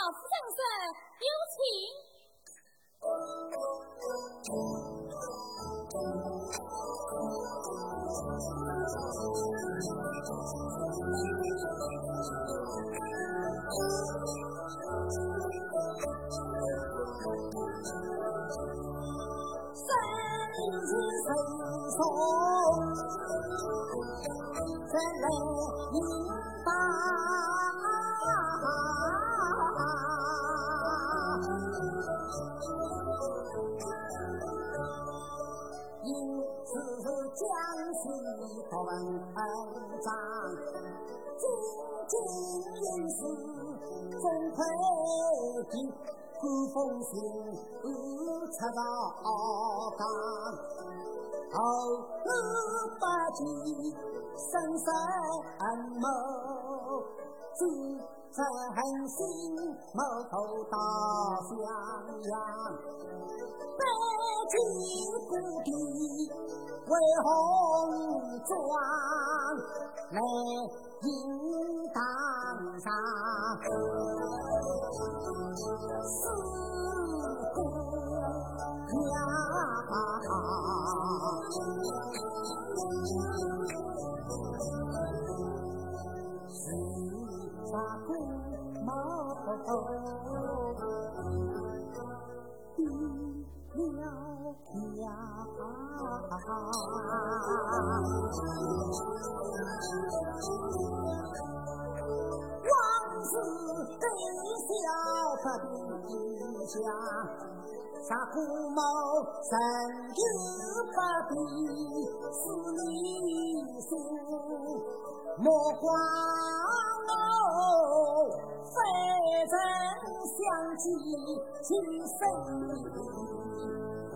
老师上课，有请。古风行，出到江，后五百骑，声声谋，志诚心，谋头到襄阳，北京故地为红妆，来迎当上。四姑娘，四大姑毛比了家，王子更小不下杀虎谋，神有不比，是你心莫怪我，非人相见情深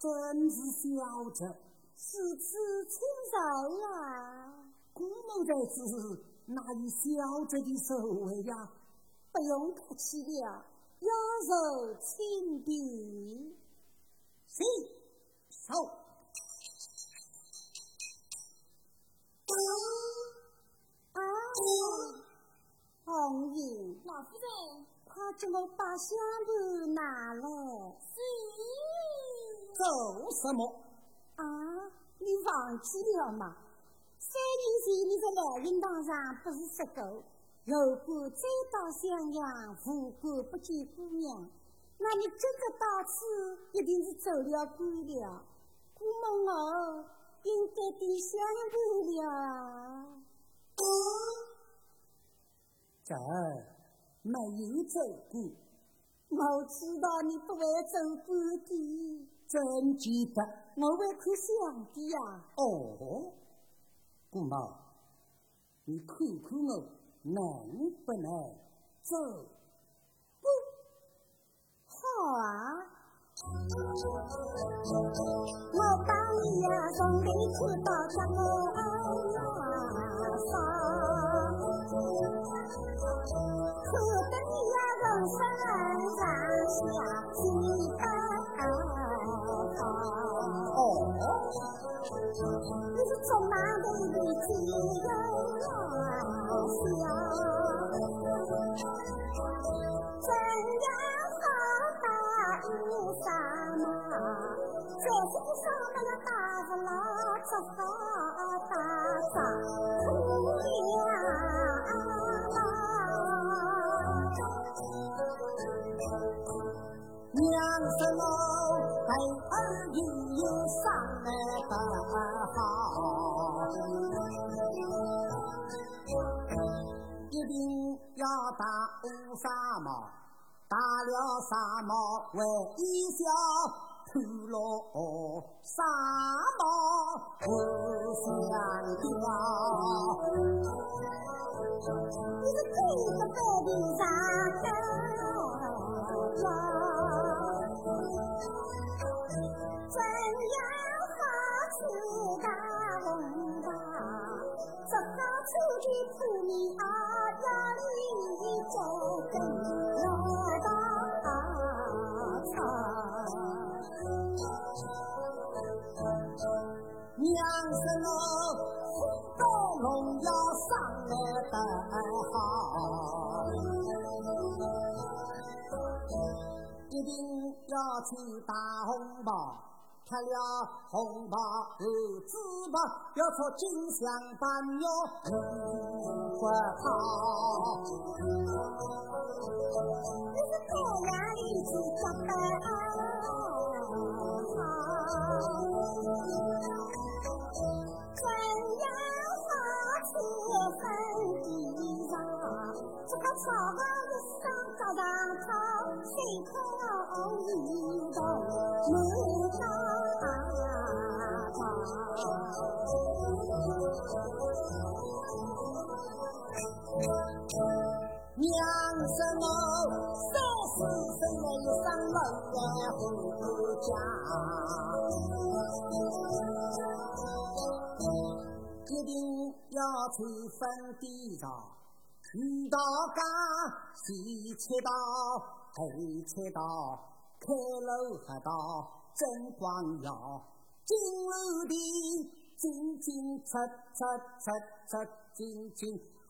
真是孝正，是此亲谁呀？顾某在此，哪有孝正的守卫呀？不用客气了。要受亲笔，行，收。啊，红英，老夫人，快叫我把香炉拿来。是。做什么？啊，你忘记了吗？三年前你在南云堂上不是说过？如果再到襄阳，无故不见姑娘，那你这个到此一定是走了鬼了。姑梦哦，应该定相认了。这没有走过，我知道你不会走过的。真记得，我会看相的呀。哦，姑妈，你看看我。能不能走？不，好啊！我当你呀，从里看到家我那上，看得你呀，人生上下心安哦，你是从哪里进来？想，怎样好大衣裳嘛？在身上那个大不老，只好大仗乌纱帽，打了纱帽，为一笑，丢了纱帽，不相交。你是几个白皮大汉呀？真好气道！铺面啊，家里做根老大草。娘生哦，福高荣耀上来得好，一定要去打红包。拆了红包和纸包，要出金香半鸟五花套。这是高衙里子做得好，真要发出粉衣裳，这个草帽一上高上草，随口一动满当。娘生我三十岁了，一生没在回家，一定要去坟地上，遇到家西切刀，北切刀，开路黑道真光耀，金楼的进进出出出出进进。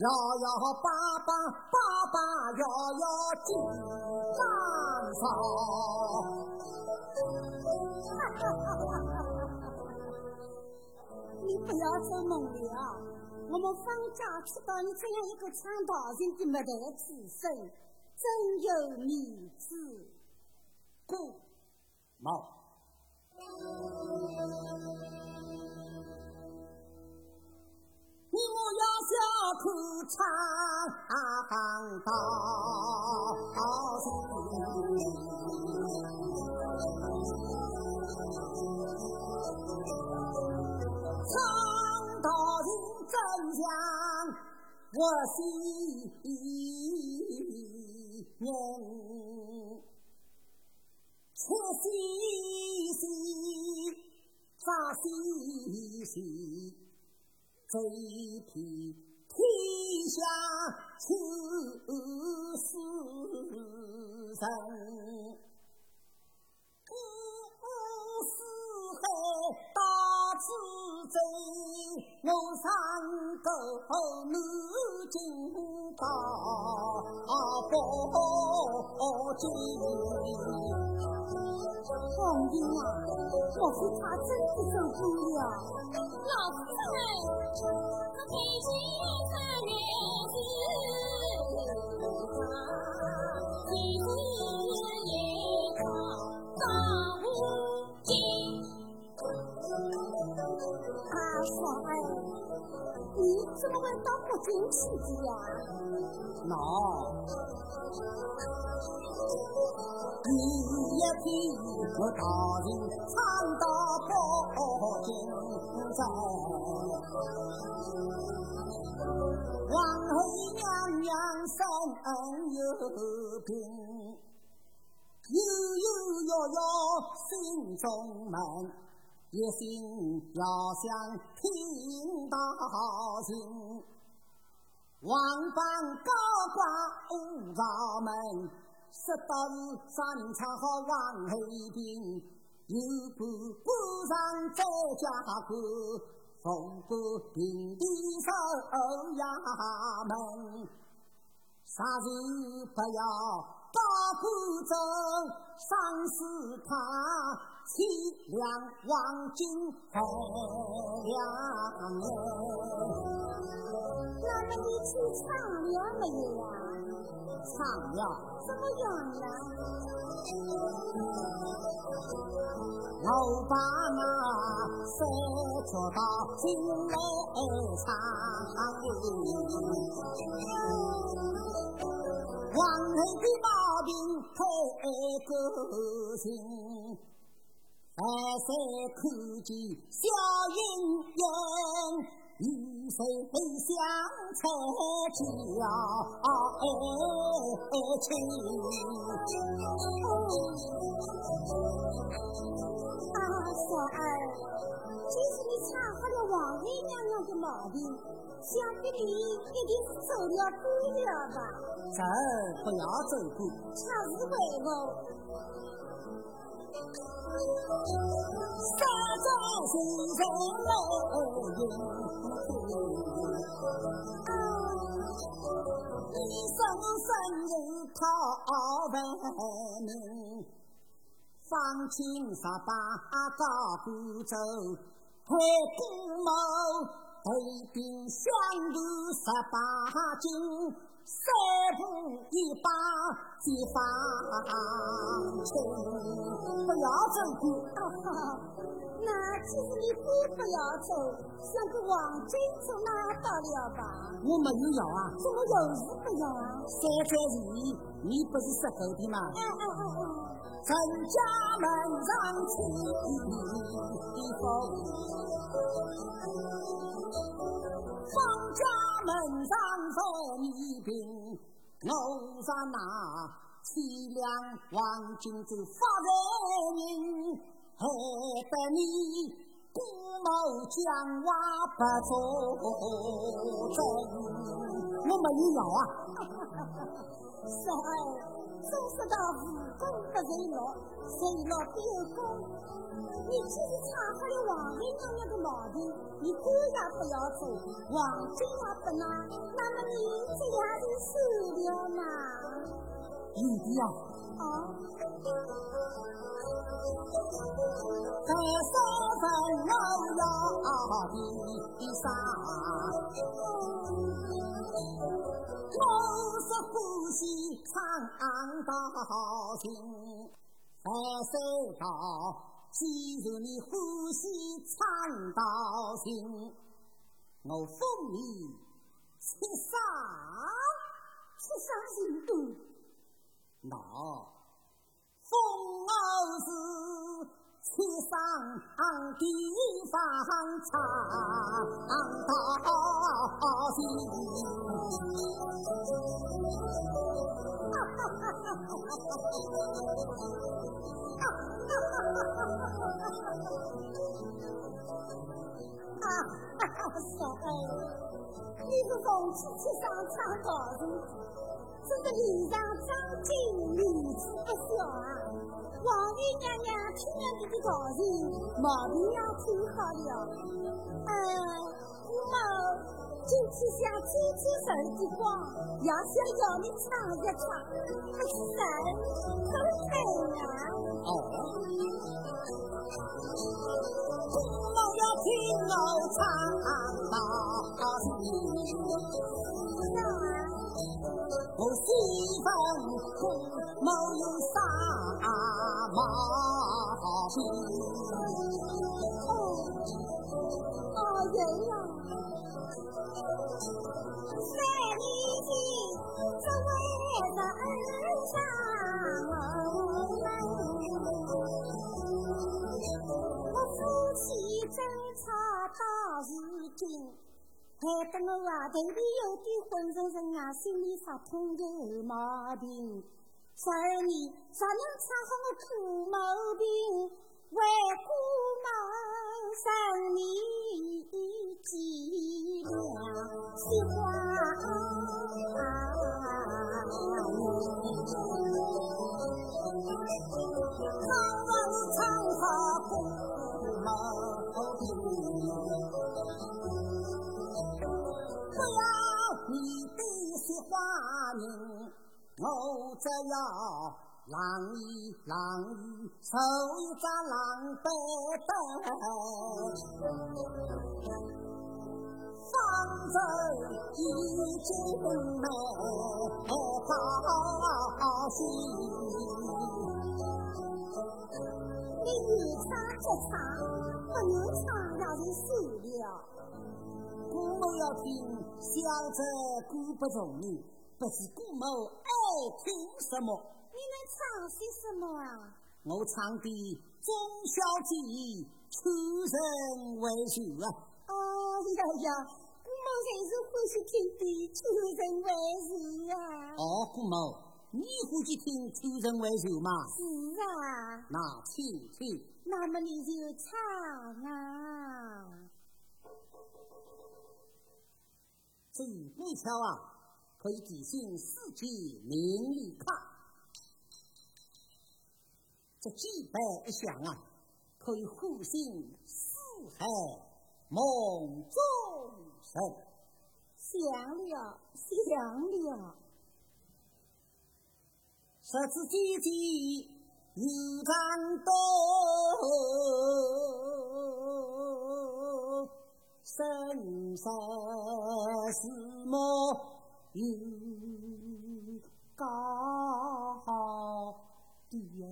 摇摇摆摆，摆摆摇摇金刚嫂。你不要做梦了，我们放假吃到你这样一个唱大人的没得子孙，真有面子。过毛。你莫要小看唱到心，唱到人真像我心咋兮兮。这一片天下出世人，五五四海大自在，我上沟南京到北京。王爷啊，莫非他真的走丢了？老夫人，我最近他了事，几日也到大屋京。阿嫂，你怎么会到北京去的呀？喏。第一天，我大人唱到北京城，皇后娘娘生有病，悠悠悠悠心中闷，一心要想听大信，王榜高挂五朝门。说到是山唱好王后兵，有个官上在家过，奉过平地守衙门，啥事不要把官走，赏识他凄凉王金海两年。那么你去唱了没有呀？唱了。怎么样呢？我把那三角刀进来唱，王后的毛病太个性，二三看见小英英。雨水香菜椒青，啊，三儿，这是你查好了王妃娘娘的毛病，想必你一定是走了鬼了吧？侄儿不要走鬼，恰是为何？三朝心中没有啊，一生生日讨文明，放青十八高古走，黑古某头顶香炉十八斤，三步一把解放青，不要走鬼。啊哈，那既是你非不要走，想个王真走哪到了吧？我没有要啊，怎么又是不要啊？三在是你不是十狗的吗？陈家门上起风，方家门上分一平，我上那凄凉黄金子发人民，害得你顾某讲话不作证。我没有要啊，总说到无功不随落，随落必有功。你既是唱好了王妃娘娘的毛病，你官也不要走，王真也不拿，那么你这样就死了嘛？有的呀。啊，在三分我要的啥？我是呼吸长道行，在山道，既然你呼吸长道行，我封你七上七上行动，那风儿是七上地方长道行。啊哈哈，三儿，你是从七七上唱高人，这是脸上长金，面子不小啊！王妃娘娘听了你的高人，毛病也听好了。嗯，我们今天想追追神的光，也想要你唱一唱，不是神，怎么开啊？哦，我要听我唱到底。我西风苦，没有啥毛病。哦，哦，有呀。三年前，这为人上，我夫妻争吵到如今。害得我啊，头里有点昏沉沉啊，心里发痛有毛病。十二年，啥人查好我苦毛病？为姑妈生你几两喜欢常常唱他苦毛病。你的些花名，我只要郎一郎一手一张郎白灯，方舟一进门高兴。你唱越唱，不能唱也就死了。姑母要听，小者姑不容易，不知顾母爱听什么。你能唱些什么啊？我唱的忠孝节，出人为主啊！哦呀呀，姑母才是欢喜听的出人为事啊！哦，姑母，你欢喜听抽人为首嘛？是啊，那请请。那么你就唱啊。这一步桥啊，可以提醒世界名利卡。这几百一响啊，可以呼醒四海梦中人。想了，想了。十指尖尖有长刀，生杀死莫有高低。哟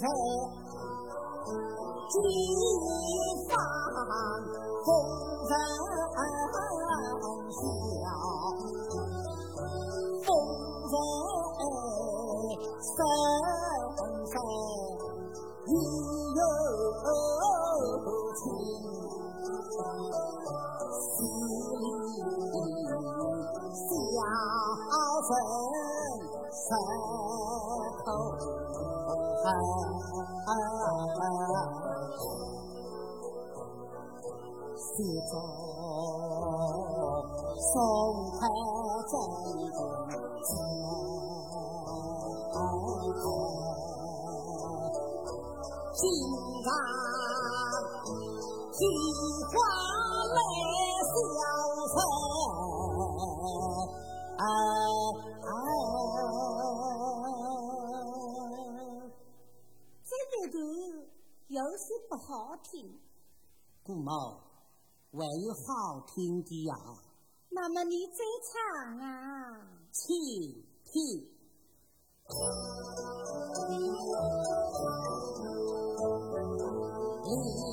在地写着宋太宗前金刚提花来。消有些不好听，顾某还有好听的呀。那么你再唱啊，请听。一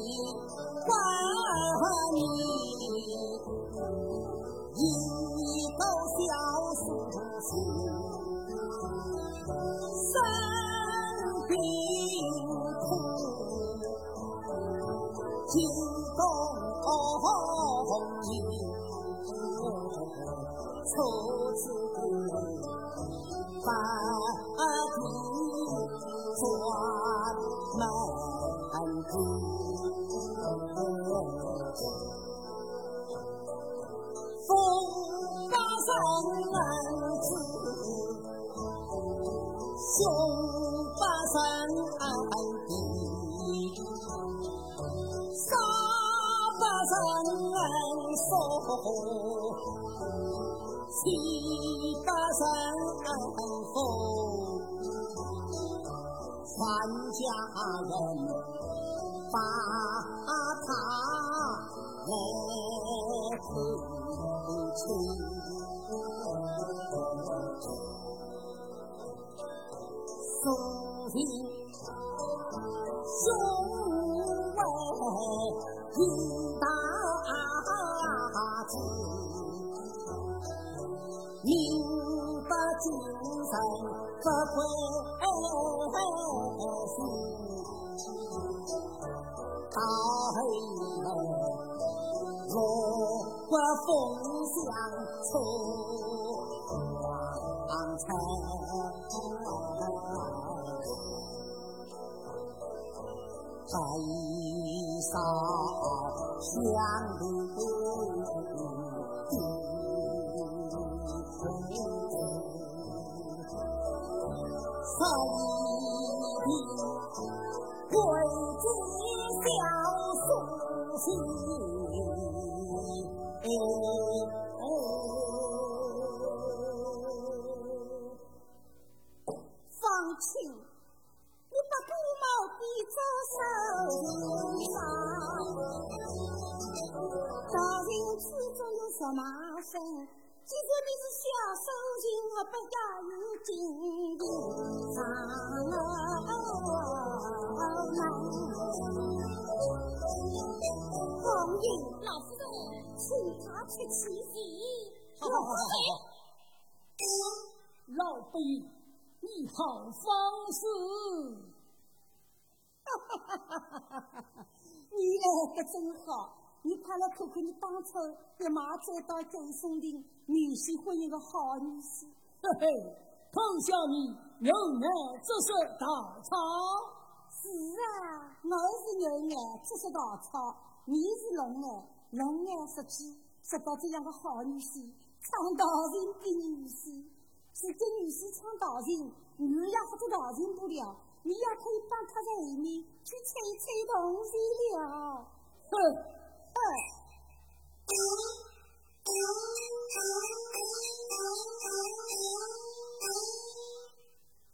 把他来看亲，苏醒兄为一大。明白精神不归心，若不风向出黄尘，悲伤相离。彩什么身？既说你是小手情，我不要有金的上门。王爷，老夫人，请他出去席。好好好好好，老伯爷，你好方式。哈哈哈哈哈哈！你来的真好。你快来看看，你当初一马走到周松亭，女婿婚姻个好女婿。嘿嘿，碰巧你牛眼只是稻草。是啊，我是牛眼只是稻草，你是龙眼，龙眼是鸡，识到这样个好女婿，唱大人的女婿。是个女婿唱大人，女也不做大人不了，你也可以帮他在后面去吹吹东西了。哼。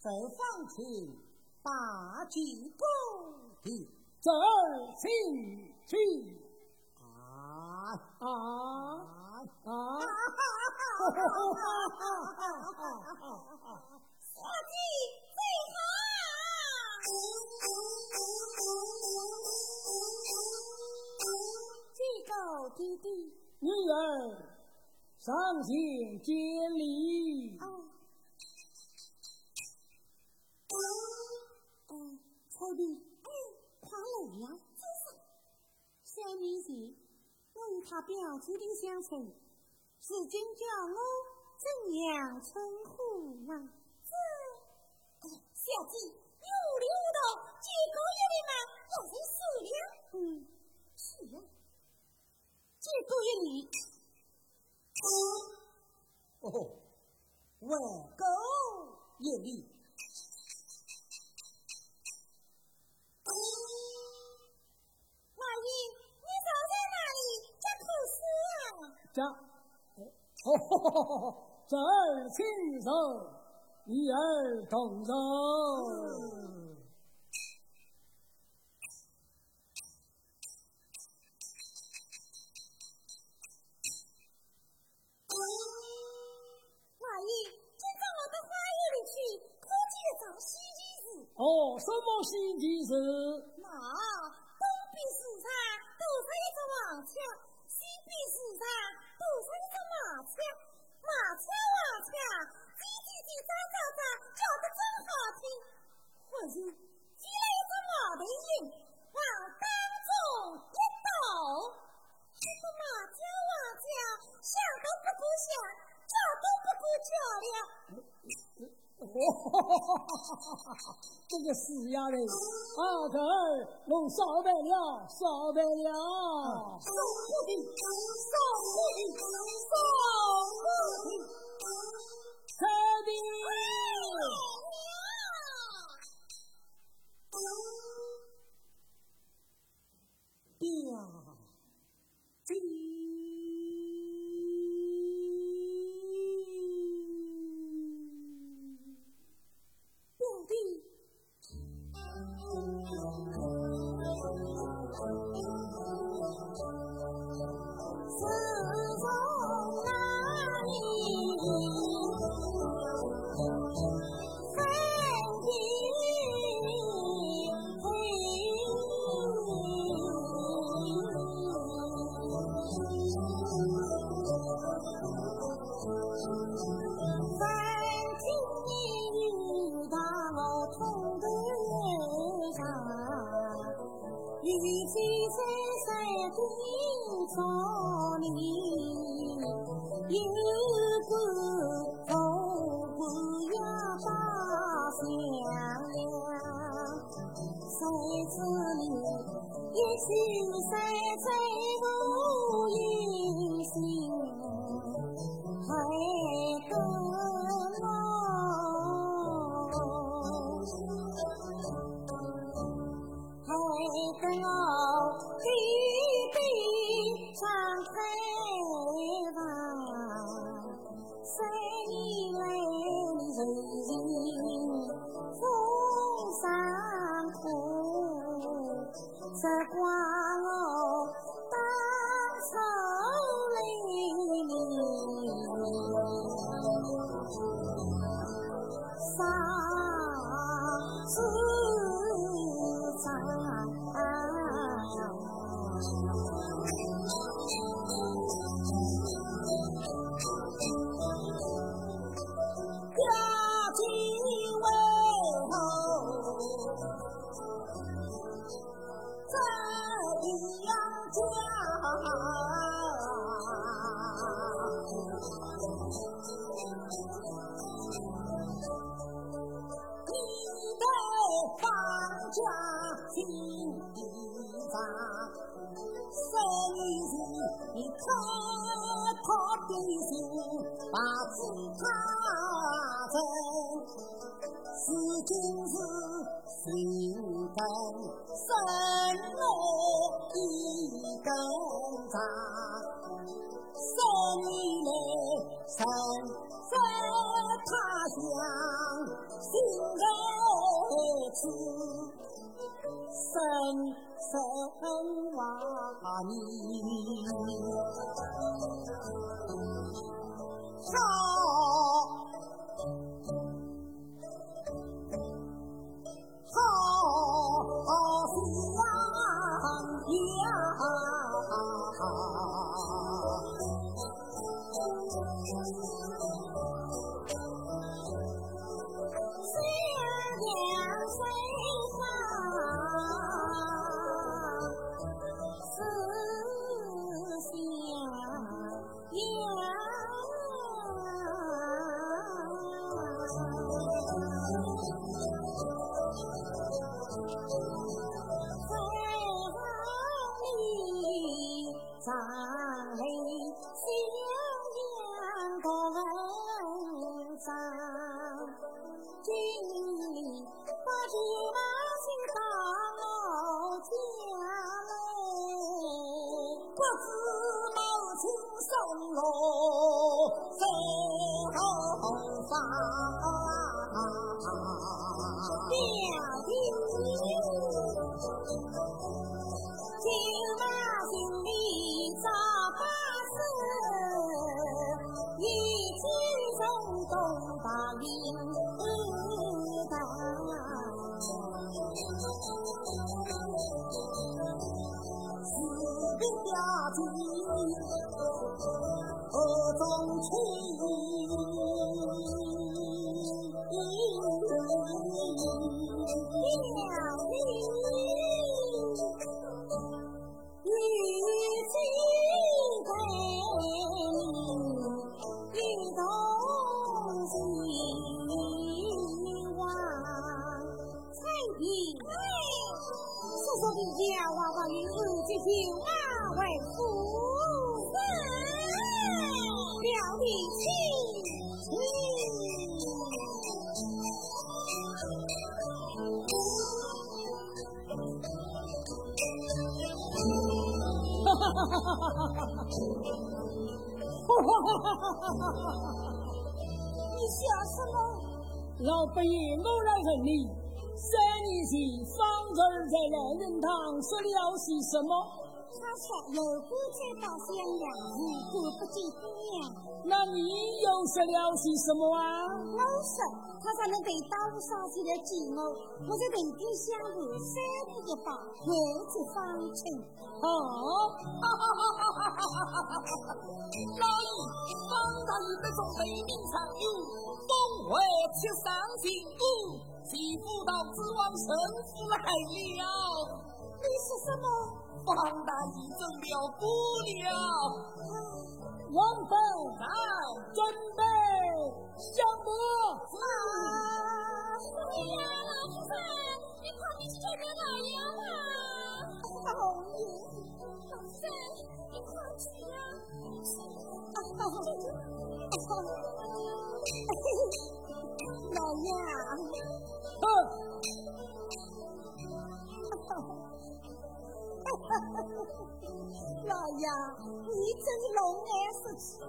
这放情大吉公的这请去啊啊啊！小弟最好，这个弟弟。女儿上前见礼。啊，嗯，彩礼，哎，快来呀，坐上。小女婿，我与他表兄弟相称，是君叫我怎样称呼啊？这，小姐，你无理无道，这儿亲手，女儿动手。这个死丫头，阿哥儿弄烧白了，烧白了，烧不停，烧不停，烧不停，快点！我今生生娃儿生只某青山绿水红山大卫夫人表弟亲情哈哈哈哈哈哈哈哈哈哈哈你笑什么？老本爷我来问你三年前方才在乱伦堂说了些什么？他说有姑再到襄阳，无故不见姑娘。那你又说了些什么啊？我说。他才能对刀杀起来见我，我在门边相会，三步一把，回去方成。哦，哈哈哈哈哈哈哈哈！老爷，方大人得中美名长友，封为七上刑部，齐辅导之王神父来了。你是什么？王大喜正了不了，王妃来准备香馍馍。哎呀，老夫人，你快去叫叫老爷吧。老爷，老夫人，你快去呀。老爷。哼。老爷，你真是龙颜失气，遇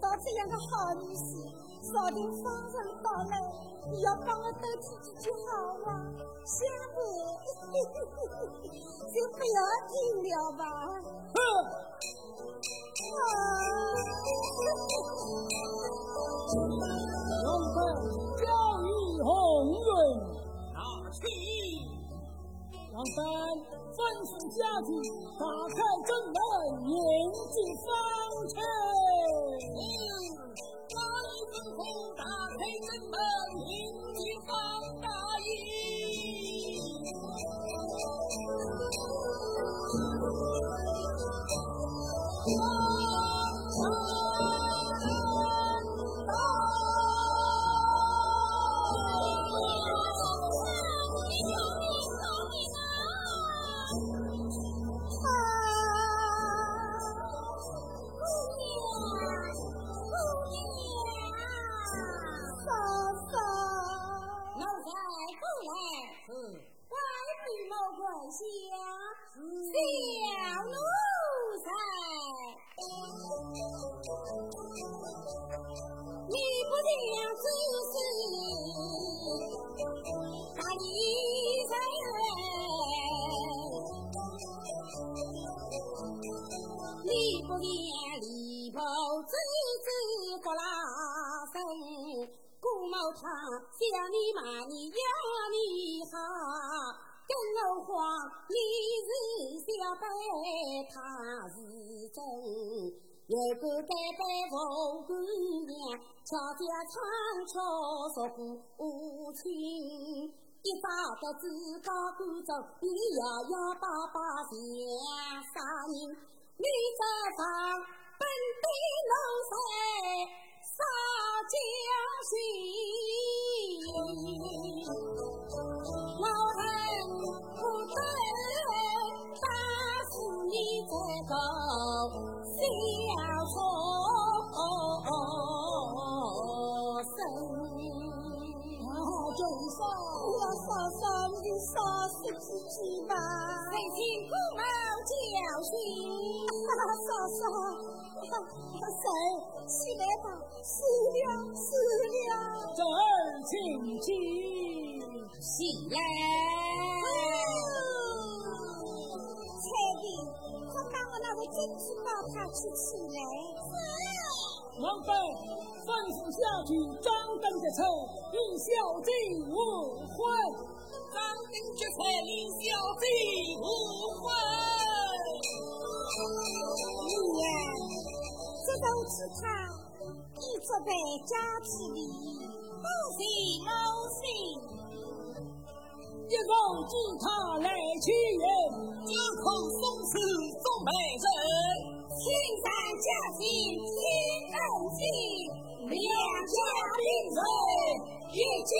到这样的好女婿，少定方人到来，你要帮我多提几句好话，相婆，就不要听了吧。哼、啊龙凤教育红润，拿去。王三吩咐下去，打开正门，迎接方才。嗯，哪一吩咐打开正门，顾某他想你骂你要你好。跟我话，你是晓得他是真，有个单单富姑娘，巧家唱巧说不清，一早到自家赶走，你摇摇摆摆像啥人？你这上本地奴才少将心。老汉不得打死你这个小畜生！啊，众生，要杀杀你杀死自己吧！谁听父母教训？嫂嫂，谁起来吧？死了，死了！这儿请起。起来！彩礼，快把我那个金子抱他去起来！王妃，吩咐下去张灯结彩，与小姐无婚。张灯结彩，与小姐无婚。都是他一作败家之礼，不行，不行。一奉知他来取人，只恐送死做媒人。青山佳兴亲恩情，两家并成一家。